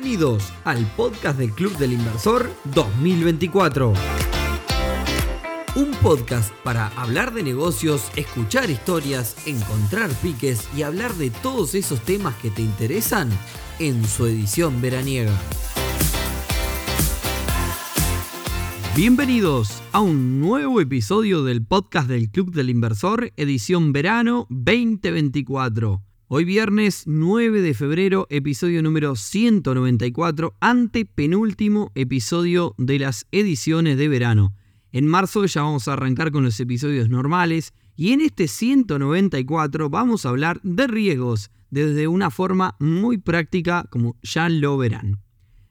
Bienvenidos al podcast del Club del Inversor 2024. Un podcast para hablar de negocios, escuchar historias, encontrar piques y hablar de todos esos temas que te interesan en su edición veraniega. Bienvenidos a un nuevo episodio del podcast del Club del Inversor, edición verano 2024. Hoy viernes 9 de febrero, episodio número 194, ante penúltimo episodio de las ediciones de verano. En marzo ya vamos a arrancar con los episodios normales y en este 194 vamos a hablar de riesgos desde una forma muy práctica como ya lo verán.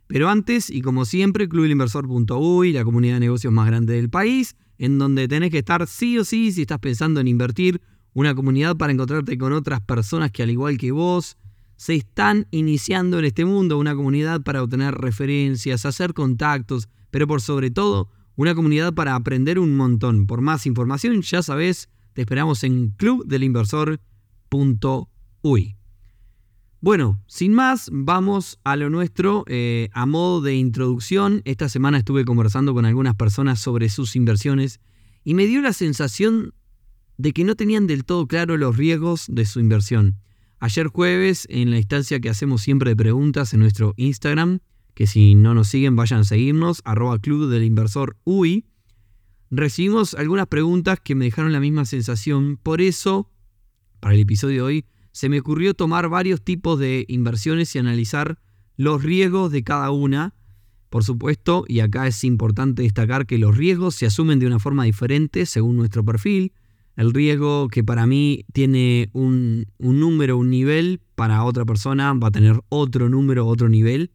Pero antes, y como siempre, clubelinversor.uy, la comunidad de negocios más grande del país, en donde tenés que estar sí o sí si estás pensando en invertir una comunidad para encontrarte con otras personas que al igual que vos se están iniciando en este mundo, una comunidad para obtener referencias, hacer contactos, pero por sobre todo una comunidad para aprender un montón. Por más información, ya sabes, te esperamos en clubdelinversor.uy. Bueno, sin más, vamos a lo nuestro. Eh, a modo de introducción, esta semana estuve conversando con algunas personas sobre sus inversiones y me dio la sensación de que no tenían del todo claro los riesgos de su inversión. Ayer jueves, en la instancia que hacemos siempre de preguntas en nuestro Instagram, que si no nos siguen vayan a seguirnos, arroba club del inversor UI, recibimos algunas preguntas que me dejaron la misma sensación. Por eso, para el episodio de hoy, se me ocurrió tomar varios tipos de inversiones y analizar los riesgos de cada una. Por supuesto, y acá es importante destacar que los riesgos se asumen de una forma diferente según nuestro perfil, el riesgo que para mí tiene un, número, un nivel, para otra persona va a tener otro número, otro nivel.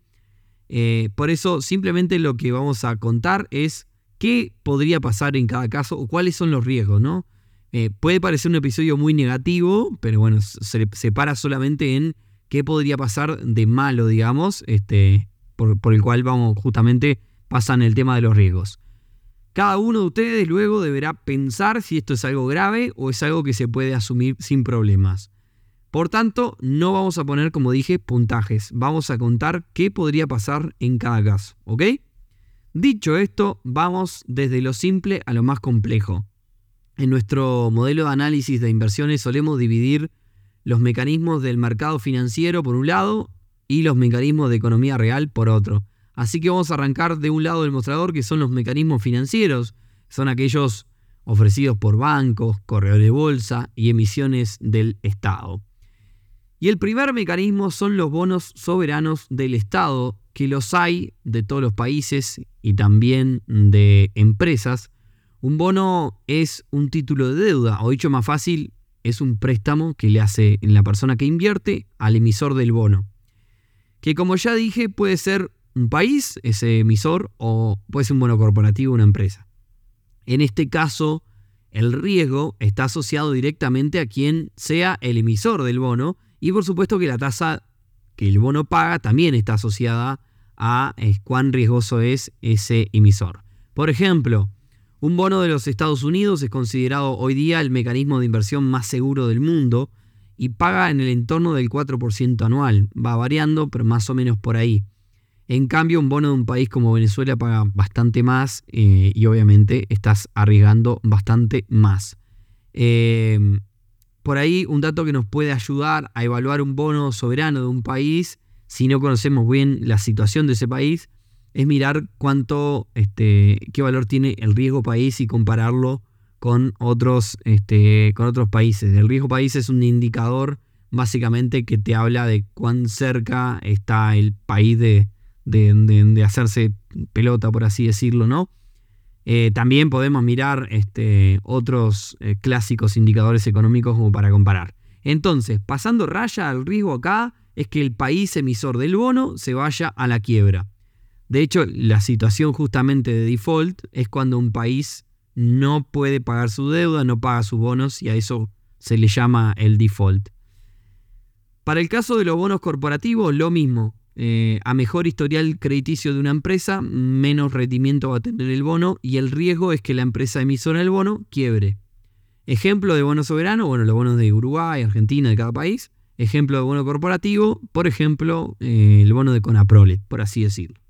Eh, por eso simplemente lo que vamos a contar es qué podría pasar en cada caso o cuáles son los riesgos, ¿no? Eh, puede parecer un episodio muy negativo, pero bueno, se, se para solamente en qué podría pasar de malo, digamos, este, por, por el cual vamos justamente pasan el tema de los riesgos. Cada uno de ustedes luego deberá pensar si esto es algo grave o es algo que se puede asumir sin problemas. Por tanto, no vamos a poner, como dije, puntajes. Vamos a contar qué podría pasar en cada caso. ¿Ok? Dicho esto, vamos desde lo simple a lo más complejo. En nuestro modelo de análisis de inversiones solemos dividir los mecanismos del mercado financiero por un lado y los mecanismos de economía real por otro. Así que vamos a arrancar de un lado del mostrador que son los mecanismos financieros, son aquellos ofrecidos por bancos, corredores de bolsa y emisiones del Estado. Y el primer mecanismo son los bonos soberanos del Estado, que los hay de todos los países y también de empresas. Un bono es un título de deuda, o dicho más fácil, es un préstamo que le hace la persona que invierte al emisor del bono. Que como ya dije puede ser un país, ese emisor, o puede ser un bono corporativo, una empresa. En este caso, el riesgo está asociado directamente a quien sea el emisor del bono y por supuesto que la tasa que el bono paga también está asociada a cuán riesgoso es ese emisor. Por ejemplo, un bono de los Estados Unidos es considerado hoy día el mecanismo de inversión más seguro del mundo y paga en el entorno del 4% anual. Va variando, pero más o menos por ahí. En cambio, un bono de un país como Venezuela paga bastante más eh, y obviamente estás arriesgando bastante más. Em, por ahí, un dato que nos puede ayudar a evaluar un bono soberano de un país, si no conocemos bien la situación de ese país, es mirar cuánto, este, qué valor tiene el riesgo país y compararlo con otros, este, con otros países. El riesgo país es un indicador básicamente que te habla de cuán cerca está el país de, de, hacerse pelota, por así decirlo, ¿no? Eh, también podemos mirar este, otros eh, clásicos indicadores económicos como para comparar. Entonces, pasando raya al riesgo acá es que el país emisor del bono se vaya a la quiebra. De hecho, la situación justamente de default es cuando un país no puede pagar su deuda, no paga sus bonos y a eso se le llama el default. Para el caso de los bonos corporativos, lo mismo. Eh, a mejor historial crediticio de una empresa, menos rendimiento va a tener el bono y el riesgo es que la empresa emisora del bono quiebre. Ejemplo de bono soberano, bueno, los bonos de Uruguay, Argentina, de cada país, ejemplo de bono corporativo, por ejemplo, eh, el bono de Conaprole, por así decirlo.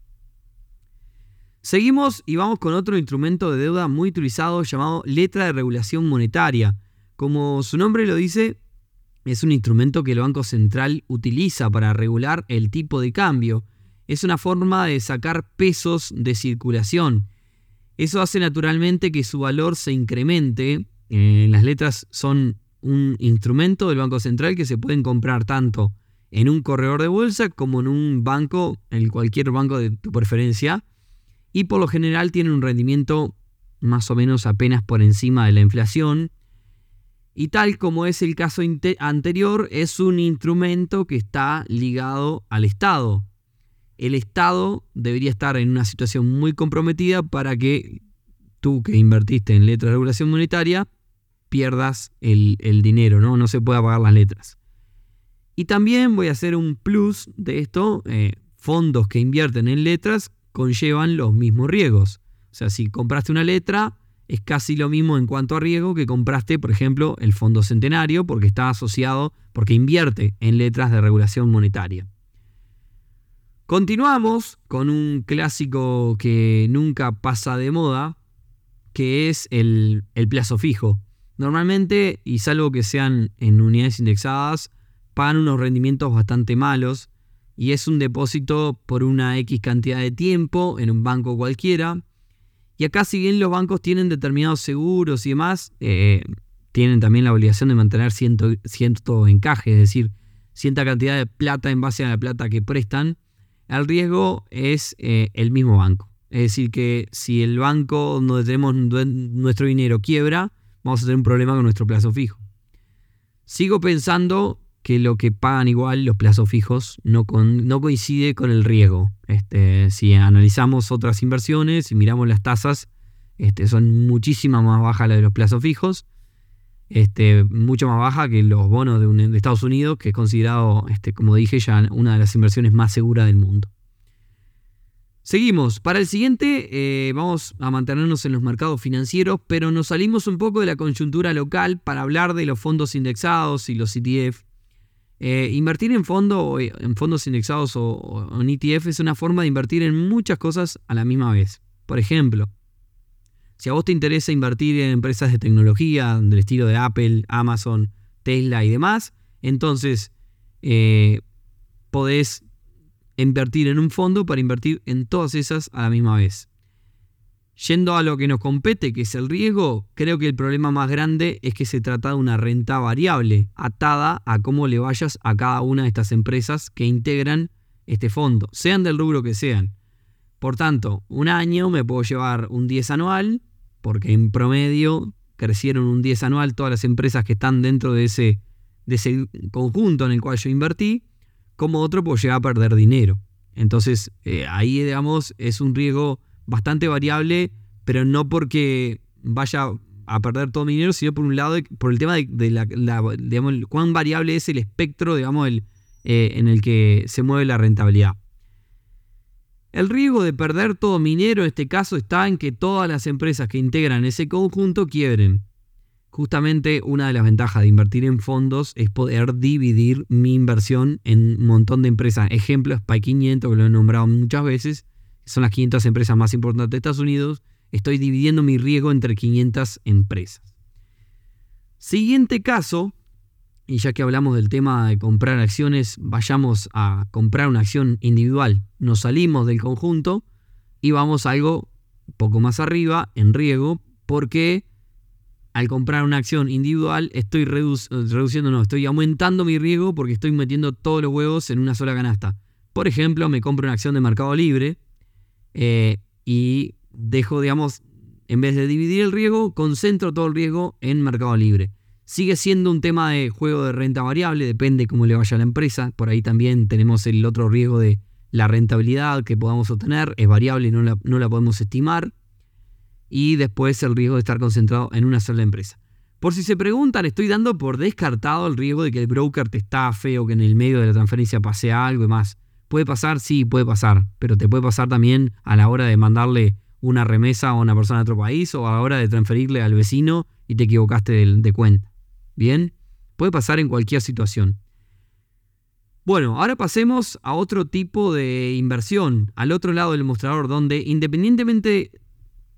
Seguimos y vamos con otro instrumento de deuda muy utilizado llamado letra de regulación monetaria. Como su nombre lo dice, es un instrumento que el Banco Central utiliza para regular el tipo de cambio. Es una forma de sacar pesos de circulación. Eso hace naturalmente que su valor se incremente. Eh, las letras son un instrumento del Banco Central que se pueden comprar tanto en un corredor de bolsa como en un banco, en cualquier banco de tu preferencia. Y por lo general tienen un rendimiento más o menos apenas por encima de la inflación. Y tal como es el caso anterior, es un instrumento que está ligado al Estado. El Estado debería estar en una situación muy comprometida para que tú que invertiste en letras de regulación monetaria pierdas el, dinero, ¿no? No se pueda pagar las letras. Y también voy a hacer un plus de esto. Eh, fondos que invierten en letras conllevan los mismos riesgos. O sea, si compraste una letra, es casi lo mismo en cuanto a riesgo que compraste, por ejemplo, el Fondo Centenario, porque está asociado, porque invierte en letras de regulación monetaria. Continuamos con un clásico que nunca pasa de moda, que es el, el plazo fijo. Normalmente, y salvo que sean en unidades indexadas, pagan unos rendimientos bastante malos y es un depósito por una X cantidad de tiempo en un banco cualquiera. Y acá si bien los bancos tienen determinados seguros y demás, eh, tienen también la obligación de mantener cierto, encaje, es decir, cierta cantidad de plata en base a la plata que prestan, el riesgo es eh, el mismo banco. Es decir, que si el banco donde tenemos nuestro dinero quiebra, vamos a tener un problema con nuestro plazo fijo. Sigo pensando que lo que pagan igual los plazos fijos no, no coincide con el riesgo. Este, si analizamos otras inversiones y miramos las tasas, este, son muchísimas más bajas las de los plazos fijos, este, mucho más baja que los bonos de, de Estados Unidos, que es considerado, este, como dije ya, una de las inversiones más seguras del mundo. Seguimos. Para el siguiente eh, vamos a mantenernos en los mercados financieros, pero nos salimos un poco de la coyuntura local para hablar de los fondos indexados y los ETF. Eh, invertir en, fondo, en fondos indexados o, en ETF es una forma de invertir en muchas cosas a la misma vez. Por ejemplo, si a vos te interesa invertir en empresas de tecnología del estilo de Apple, Amazon, Tesla y demás, entonces eh, podés invertir en un fondo para invertir en todas esas a la misma vez. Yendo a lo que nos compete, que es el riesgo, creo que el problema más grande es que se trata de una renta variable, atada a cómo le vayas a cada una de estas empresas que integran este fondo, sean del rubro que sean. Por tanto, un año me puedo llevar un 10 anual, porque en promedio crecieron un 10 anual todas las empresas que están dentro de ese, de ese conjunto en el cual yo invertí, como otro puedo llegar a perder dinero. Entonces, eh, ahí, digamos, es un riesgo bastante variable, pero no porque vaya a perder todo mi dinero, sino por un lado, por el tema de, la, cuán variable es el espectro, digamos, el, eh, en el que se mueve la rentabilidad. El riesgo de perder todo mi dinero en este caso está en que todas las empresas que integran ese conjunto quiebren. Justamente una de las ventajas de invertir en fondos es poder dividir mi inversión en un montón de empresas. Ejemplo, SPY 500, que lo he nombrado muchas veces, son las 500 empresas más importantes de Estados Unidos. Estoy dividiendo mi riesgo entre 500 empresas. Siguiente caso, y ya que hablamos del tema de comprar acciones, vayamos a comprar una acción individual. Nos salimos del conjunto y vamos a algo poco más arriba en riesgo porque al comprar una acción individual estoy reduciendo, no, estoy aumentando mi riesgo porque estoy metiendo todos los huevos en una sola canasta. Por ejemplo, me compro una acción de Mercado Libre eh, y dejo, digamos, en vez de dividir el riesgo, concentro todo el riesgo en Mercado Libre. Sigue siendo un tema de juego de renta variable, depende cómo le vaya la empresa. Por ahí también tenemos el otro riesgo de la rentabilidad que podamos obtener, es variable y no la, no la podemos estimar y después el riesgo de estar concentrado en una sola empresa. Por si se preguntan, estoy dando por descartado el riesgo de que el broker te estafe o que en el medio de la transferencia pase algo y más. ¿Puede pasar? Sí, puede pasar, pero te puede pasar también a la hora de mandarle una remesa a una persona de otro país o a la hora de transferirle al vecino y te equivocaste de, de cuenta. ¿Bien? Puede pasar en cualquier situación. Bueno, ahora pasemos a otro tipo de inversión, al otro lado del mostrador, donde independientemente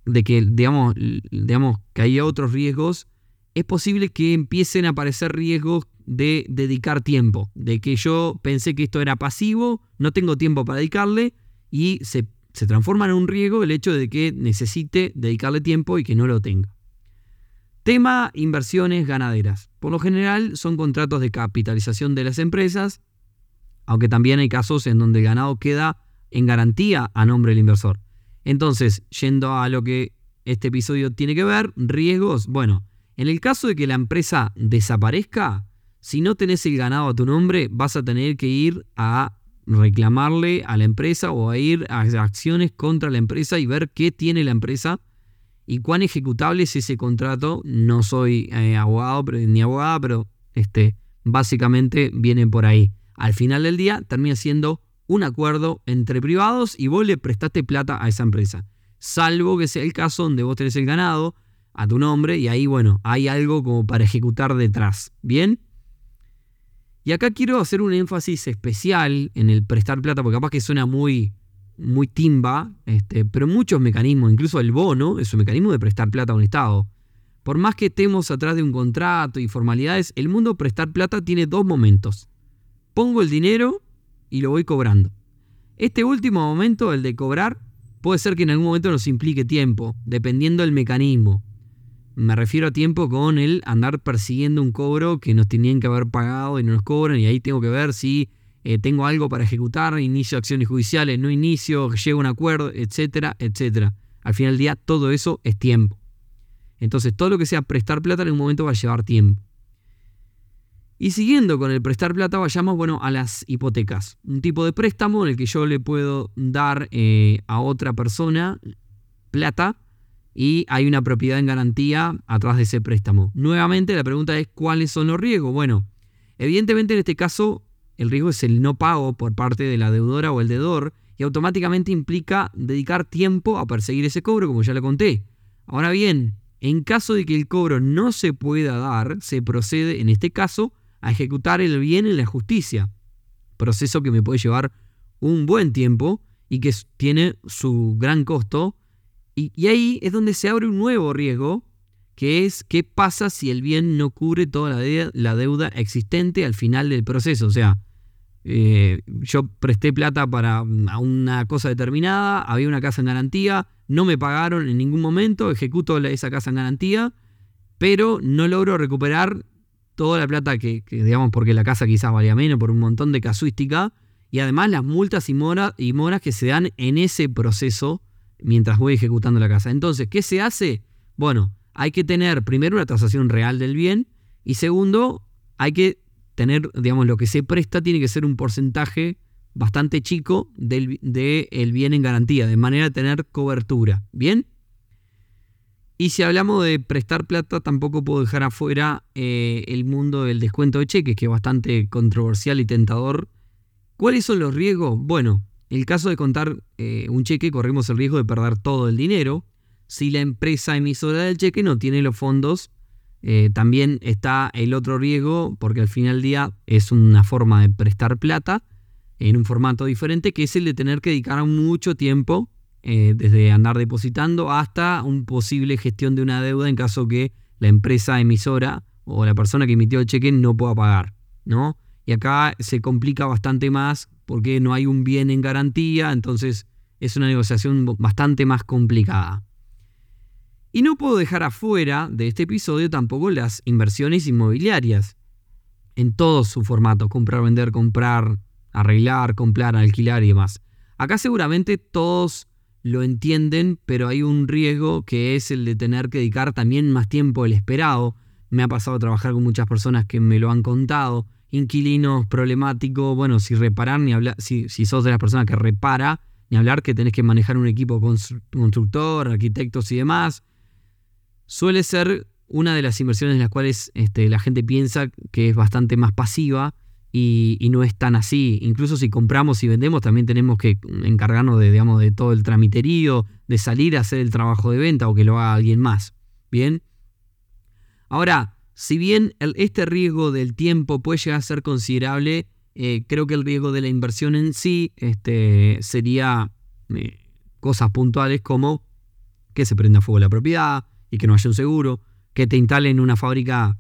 de que, digamos, digamos, que haya otros riesgos, es posible que empiecen a aparecer riesgos de dedicar tiempo, de que yo pensé que esto era pasivo, no tengo tiempo para dedicarle y se, se transforma en un riesgo el hecho de que necesite dedicarle tiempo y que no lo tenga. Tema inversiones ganaderas. Por lo general son contratos de capitalización de las empresas aunque también hay casos en donde el ganado queda en garantía a nombre del inversor. Entonces, yendo a lo que este episodio tiene que ver, riesgos, bueno, en el caso de que la empresa desaparezca, si no tenés el ganado a tu nombre, vas a tener que ir a reclamarle a la empresa o a ir a acciones contra la empresa y ver qué tiene la empresa y cuán ejecutable es ese contrato. No soy eh, abogado ni abogada, pero este, básicamente viene por ahí al final del día termina siendo un acuerdo entre privados y vos le prestaste plata a esa empresa. Salvo que sea el caso donde vos tenés el ganado a tu nombre y ahí, bueno, hay algo como para ejecutar detrás. ¿Bien? Y acá quiero hacer un énfasis especial en el prestar plata, porque capaz que suena muy, muy timba, este, pero muchos mecanismos, incluso el bono, es un mecanismo de prestar plata a un Estado. Por más que estemos atrás de un contrato y formalidades, el mundo prestar plata tiene dos momentos pongo el dinero y lo voy cobrando. Este último momento, el de cobrar, puede ser que en algún momento nos implique tiempo, dependiendo del mecanismo. Me refiero a tiempo con el andar persiguiendo un cobro que nos tenían que haber pagado y no nos cobran y ahí tengo que ver si eh, tengo algo para ejecutar, inicio acciones judiciales, no inicio, llego a un acuerdo, etcétera, etcétera. Al final del día todo eso es tiempo. Entonces todo lo que sea prestar plata en un momento va a llevar tiempo. Y siguiendo con el prestar plata, vayamos bueno, a las hipotecas. Un tipo de préstamo en el que yo le puedo dar eh, a otra persona plata y hay una propiedad en garantía atrás de ese préstamo. Nuevamente la pregunta es cuáles son los riesgos. Bueno, evidentemente en este caso el riesgo es el no pago por parte de la deudora o el deudor y automáticamente implica dedicar tiempo a perseguir ese cobro, como ya le conté. Ahora bien, en caso de que el cobro no se pueda dar, se procede en este caso a ejecutar el bien en la justicia. Proceso que me puede llevar un buen tiempo y que tiene su gran costo. Y, ahí es donde se abre un nuevo riesgo, que es qué pasa si el bien no cubre toda la, deuda, existente al final del proceso. O sea, eh, yo presté plata para una cosa determinada, había una casa en garantía, no me pagaron en ningún momento, ejecuto esa casa en garantía, pero no logro recuperar toda la plata que, digamos, porque la casa quizás valía menos por un montón de casuística, y además las multas y moras que se dan en ese proceso mientras voy ejecutando la casa. Entonces, ¿qué se hace? Bueno, hay que tener primero una tasación real del bien y segundo, hay que tener, digamos, lo que se presta tiene que ser un porcentaje bastante chico del de el bien en garantía, de manera de tener cobertura. ¿Bien? Y si hablamos de prestar plata, tampoco puedo dejar afuera eh, el mundo del descuento de cheques, que es bastante controversial y tentador. ¿Cuáles son los riesgos? Bueno, en el caso de contar eh, un cheque, corremos el riesgo de perder todo el dinero. Si la empresa emisora del cheque no tiene los fondos, eh, también está el otro riesgo, porque al final del día es una forma de prestar plata en un formato diferente, que es el de tener que dedicar mucho tiempo eh, desde andar depositando hasta un posible gestión de una deuda en caso que la empresa emisora o la persona que emitió el cheque no pueda pagar, ¿no? Y acá se complica bastante más porque no hay un bien en garantía, entonces es una negociación bastante más complicada. Y no puedo dejar afuera de este episodio tampoco las inversiones inmobiliarias, en todo su formato, comprar, vender, comprar, arreglar, comprar, alquilar y demás. Acá seguramente todos lo entienden, pero hay un riesgo que es el de tener que dedicar también más tiempo del esperado. Me ha pasado a trabajar con muchas personas que me lo han contado. Inquilinos problemáticos, bueno, si reparar, ni hablar, si, si sos de las personas que repara, ni hablar que tenés que manejar un equipo constructor, arquitectos y demás. Suele ser una de las inversiones en las cuales este, la gente piensa que es bastante más pasiva y, no es tan así. Incluso si compramos y vendemos, también tenemos que encargarnos de, digamos, de todo el tramiterío, de salir a hacer el trabajo de venta o que lo haga alguien más. Bien. Ahora, si bien este riesgo del tiempo puede llegar a ser considerable, Eh, creo que el riesgo de la inversión en sí este, sería eh, cosas puntuales como que se prenda fuego la propiedad y que no haya un seguro, que te instalen una fábrica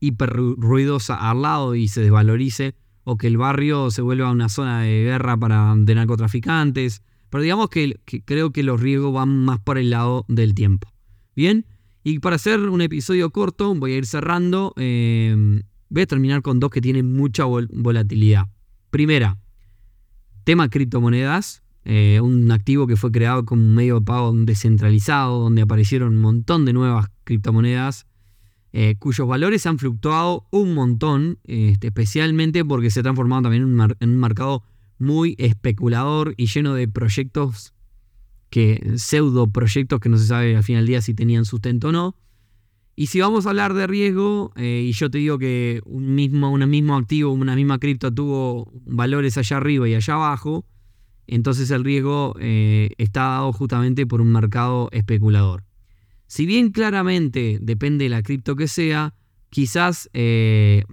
hiper ruidosa al lado y se desvalorice, o que el barrio se vuelva una zona de guerra para, de narcotraficantes. Pero digamos que, creo que los riesgos van más por el lado del tiempo. Bien, y para hacer un episodio corto, voy a ir cerrando. Eh, voy a terminar con dos que tienen mucha volatilidad. Primera, tema criptomonedas. Eh, un activo que fue creado como un medio de pago descentralizado, donde aparecieron un montón de nuevas criptomonedas eh, cuyos valores han fluctuado un montón, este, especialmente porque se ha transformado también en un, mercado muy especulador y lleno de proyectos que pseudo proyectos que no se sabe al final del día si tenían sustento o no. Y si vamos a hablar de riesgo, eh, y yo te digo que un mismo, un mismo activo, una misma cripto tuvo valores allá arriba y allá abajo, entonces el riesgo eh, está dado justamente por un mercado especulador. Si bien claramente depende de la cripto que sea, quizás eh,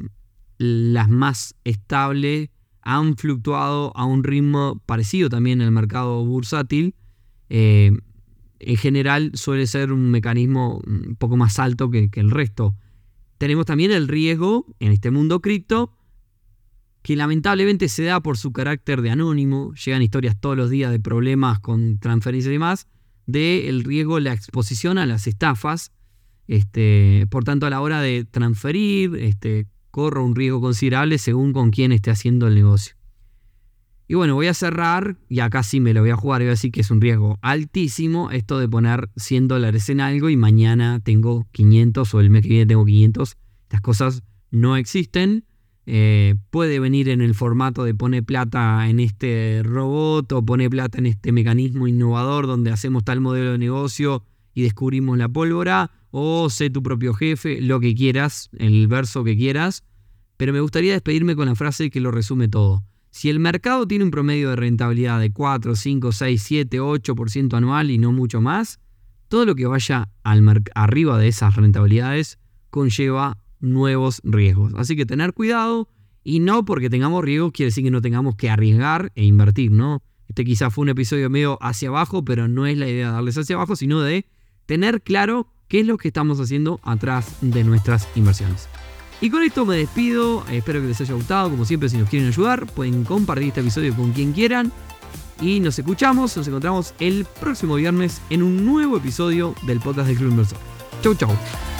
las más estables han fluctuado a un ritmo parecido también en el mercado bursátil. Eh, en general suele ser un mecanismo un poco más alto que, el resto. Tenemos también el riesgo en este mundo cripto, que lamentablemente se da por su carácter de anónimo. Llegan historias todos los días de problemas con transferencias y demás del riesgo, la exposición a las estafas. Este, por tanto, a la hora de transferir, este, corro un riesgo considerable según con quién esté haciendo el negocio. Y bueno, voy a cerrar, y acá sí me lo voy a jugar, voy a decir que es un riesgo altísimo esto de poner 100 dólares en algo y mañana tengo 500 o el mes que viene tengo 500. Estas cosas no existen. Eh, puede venir en el formato de pone plata en este robot o pone plata en este mecanismo innovador donde hacemos tal modelo de negocio y descubrimos la pólvora, o sé tu propio jefe, lo que quieras, el verso que quieras. Pero me gustaría despedirme con la frase que lo resume todo. Si el mercado tiene un promedio de rentabilidad de 4, 5, 6, 7, 8% anual y no mucho más, todo lo que vaya al arriba de esas rentabilidades conlleva nuevos riesgos. Así que tener cuidado y no porque tengamos riesgos quiere decir que no tengamos que arriesgar e invertir, ¿no? Este quizás fue un episodio medio hacia abajo, pero no es la idea darles hacia abajo, sino de tener claro qué es lo que estamos haciendo atrás de nuestras inversiones. Y con esto me despido, espero que les haya gustado, como siempre si nos quieren ayudar pueden compartir este episodio con quien quieran y nos escuchamos, nos encontramos el próximo viernes en un nuevo episodio del podcast del Club Inversor. Chau chau.